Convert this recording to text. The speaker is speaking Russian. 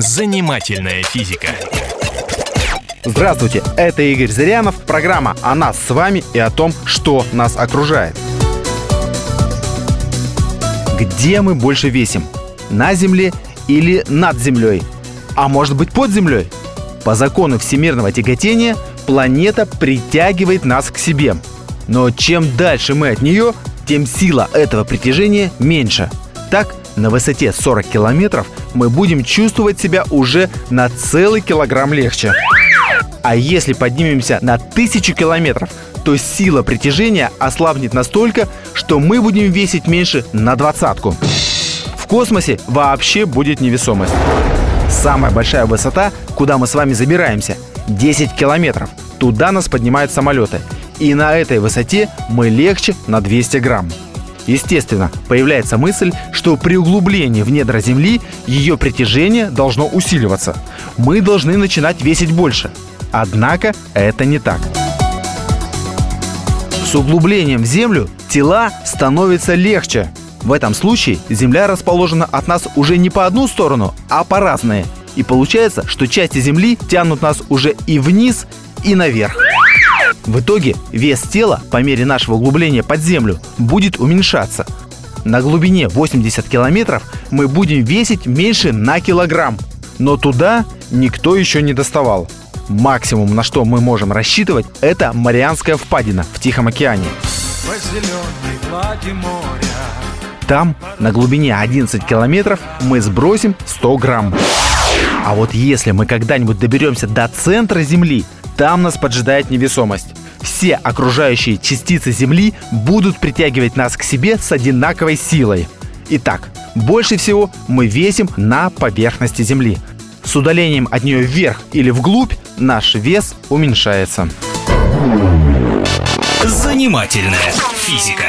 Занимательная физика. Здравствуйте, это Игорь Зырянов, программа о нас с вами и о том, что нас окружает. Где мы больше весим? На Земле или над Землей? А может быть под Землей? По закону всемирного тяготения планета притягивает нас к себе. Но чем дальше мы от нее, тем сила этого притяжения меньше. Так, на высоте 40 километров мы будем чувствовать себя уже на целый килограмм легче. А если поднимемся на тысячу километров, то сила притяжения ослабнет настолько, что мы будем весить меньше на двадцатку. В космосе вообще будет невесомость. Самая большая высота, куда мы с вами забираемся, 10 километров. Туда нас поднимают самолеты. И на этой высоте мы легче на 200 грамм. Естественно, появляется мысль, что при углублении в недра Земли ее притяжение должно усиливаться. Мы должны начинать весить больше. Однако это не так. С углублением в Землю тела становятся легче. В этом случае Земля расположена от нас уже не по одну сторону, а по разные. И получается, что части Земли тянут нас уже и вниз, и наверх. В итоге вес тела по мере нашего углубления под землю будет уменьшаться. На глубине 80 километров мы будем весить меньше на килограмм. Но туда никто еще не доставал. Максимум, на что мы можем рассчитывать, это Марианская впадина в Тихом океане. Там, на глубине 11 километров, мы сбросим 100 грамм. А вот если мы когда-нибудь доберемся до центра Земли, там нас поджидает невесомость. Все окружающие частицы Земли будут притягивать нас к себе с одинаковой силой. Итак, больше всего мы весим на поверхности Земли. С удалением от нее вверх или вглубь наш вес уменьшается. Занимательная физика.